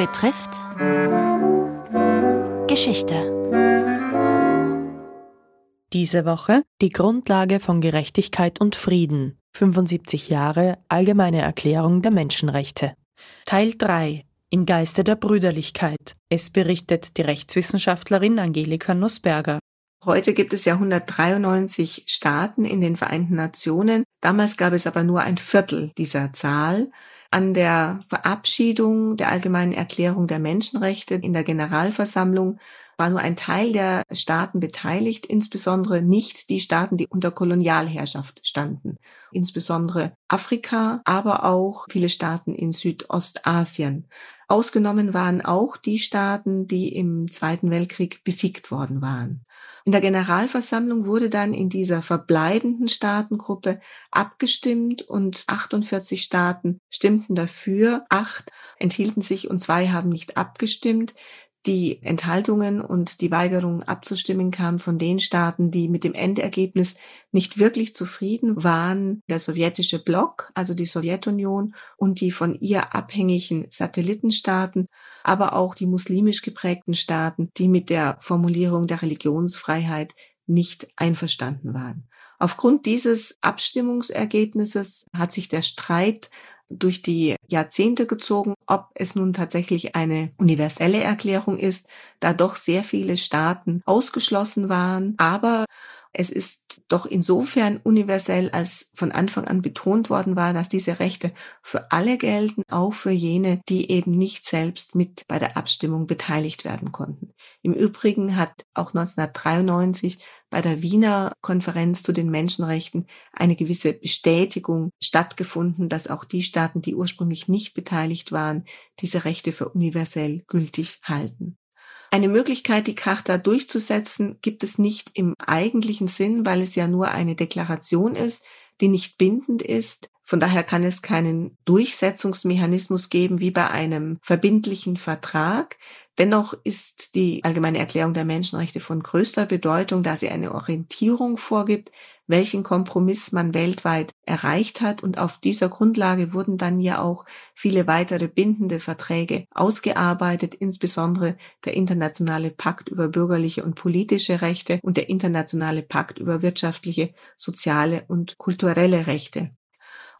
betrifft Geschichte. Diese Woche die Grundlage von Gerechtigkeit und Frieden. 75 Jahre Allgemeine Erklärung der Menschenrechte. Teil 3 Im Geiste der Brüderlichkeit. Es berichtet die Rechtswissenschaftlerin Angelika Nussberger. Heute gibt es ja 193 Staaten in den Vereinten Nationen. Damals gab es aber nur ein Viertel dieser Zahl. An der Verabschiedung der Allgemeinen Erklärung der Menschenrechte in der Generalversammlung war nur ein Teil der Staaten beteiligt, insbesondere nicht die Staaten, die unter Kolonialherrschaft standen. Insbesondere Afrika, aber auch viele Staaten in Südostasien. Ausgenommen waren auch die Staaten, die im Zweiten Weltkrieg besiegt worden waren. In der Generalversammlung wurde dann in dieser verbleibenden Staatengruppe abgestimmt und 48 Staaten stimmten dafür, acht enthielten sich und zwei haben nicht abgestimmt. Die Enthaltungen und die Weigerung abzustimmen kam von den Staaten, die mit dem Endergebnis nicht wirklich zufrieden waren. Der sowjetische Block, also die Sowjetunion und die von ihr abhängigen Satellitenstaaten, aber auch die muslimisch geprägten Staaten, die mit der Formulierung der Religionsfreiheit nicht einverstanden waren. Aufgrund dieses Abstimmungsergebnisses hat sich der Streit durch die Jahrzehnte gezogen, ob es nun tatsächlich eine universelle Erklärung ist, da doch sehr viele Staaten ausgeschlossen waren. Aber es ist doch insofern universell, als von Anfang an betont worden war, dass diese Rechte für alle gelten, auch für jene, die eben nicht selbst mit bei der Abstimmung beteiligt werden konnten. Im Übrigen hat auch 1993 bei der Wiener Konferenz zu den Menschenrechten eine gewisse Bestätigung stattgefunden, dass auch die Staaten, die ursprünglich nicht beteiligt waren, diese Rechte für universell gültig halten. Eine Möglichkeit, die Charta durchzusetzen, gibt es nicht im eigentlichen Sinn, weil es ja nur eine Deklaration ist, die nicht bindend ist. Von daher kann es keinen Durchsetzungsmechanismus geben wie bei einem verbindlichen Vertrag. Dennoch ist die Allgemeine Erklärung der Menschenrechte von größter Bedeutung, da sie eine Orientierung vorgibt, welchen Kompromiss man weltweit erreicht hat. Und auf dieser Grundlage wurden dann ja auch viele weitere bindende Verträge ausgearbeitet, insbesondere der Internationale Pakt über bürgerliche und politische Rechte und der Internationale Pakt über wirtschaftliche, soziale und kulturelle Rechte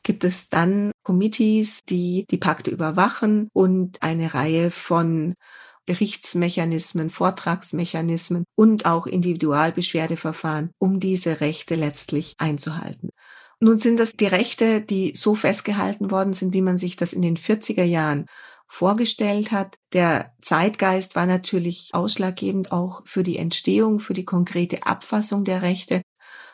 gibt es dann Committees, die die Pakte überwachen und eine Reihe von Gerichtsmechanismen, Vortragsmechanismen und auch Individualbeschwerdeverfahren, um diese Rechte letztlich einzuhalten. Nun sind das die Rechte, die so festgehalten worden sind, wie man sich das in den 40er Jahren vorgestellt hat. Der Zeitgeist war natürlich ausschlaggebend auch für die Entstehung, für die konkrete Abfassung der Rechte.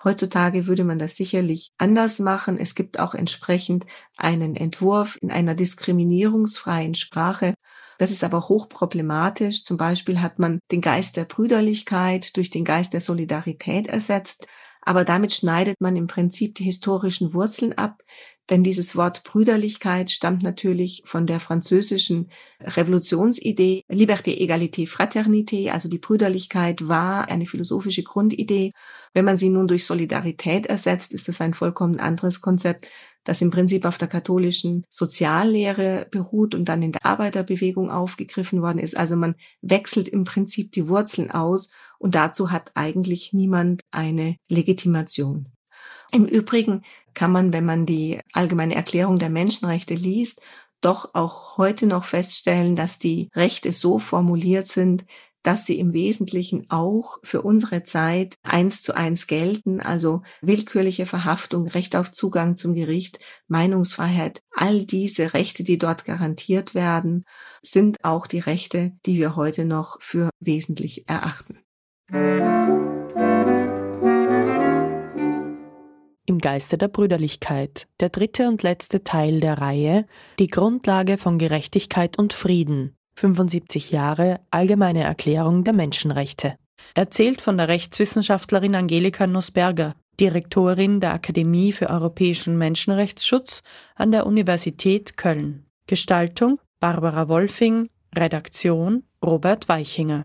Heutzutage würde man das sicherlich anders machen. Es gibt auch entsprechend einen Entwurf in einer diskriminierungsfreien Sprache, das ist aber hochproblematisch. Zum Beispiel hat man den Geist der Brüderlichkeit durch den Geist der Solidarität ersetzt. Aber damit schneidet man im Prinzip die historischen Wurzeln ab, denn dieses Wort Brüderlichkeit stammt natürlich von der französischen Revolutionsidee Liberté, Égalité, Fraternité, also die Brüderlichkeit war eine philosophische Grundidee. Wenn man sie nun durch Solidarität ersetzt, ist das ein vollkommen anderes Konzept, das im Prinzip auf der katholischen Soziallehre beruht und dann in der Arbeiterbewegung aufgegriffen worden ist. Also man wechselt im Prinzip die Wurzeln aus und dazu hat eigentlich niemand eine Legitimation. Im Übrigen kann man, wenn man die allgemeine Erklärung der Menschenrechte liest, doch auch heute noch feststellen, dass die Rechte so formuliert sind, dass sie im Wesentlichen auch für unsere Zeit eins zu eins gelten, also willkürliche Verhaftung, Recht auf Zugang zum Gericht, Meinungsfreiheit, all diese Rechte, die dort garantiert werden, sind auch die Rechte, die wir heute noch für wesentlich erachten. Im Geiste der Brüderlichkeit, der dritte und letzte Teil der Reihe, die Grundlage von Gerechtigkeit und Frieden, 75 Jahre Allgemeine Erklärung der Menschenrechte. Erzählt von der Rechtswissenschaftlerin Angelika Nussberger, Direktorin der Akademie für europäischen Menschenrechtsschutz an der Universität Köln. Gestaltung Barbara Wolfing, Redaktion Robert Weichinger.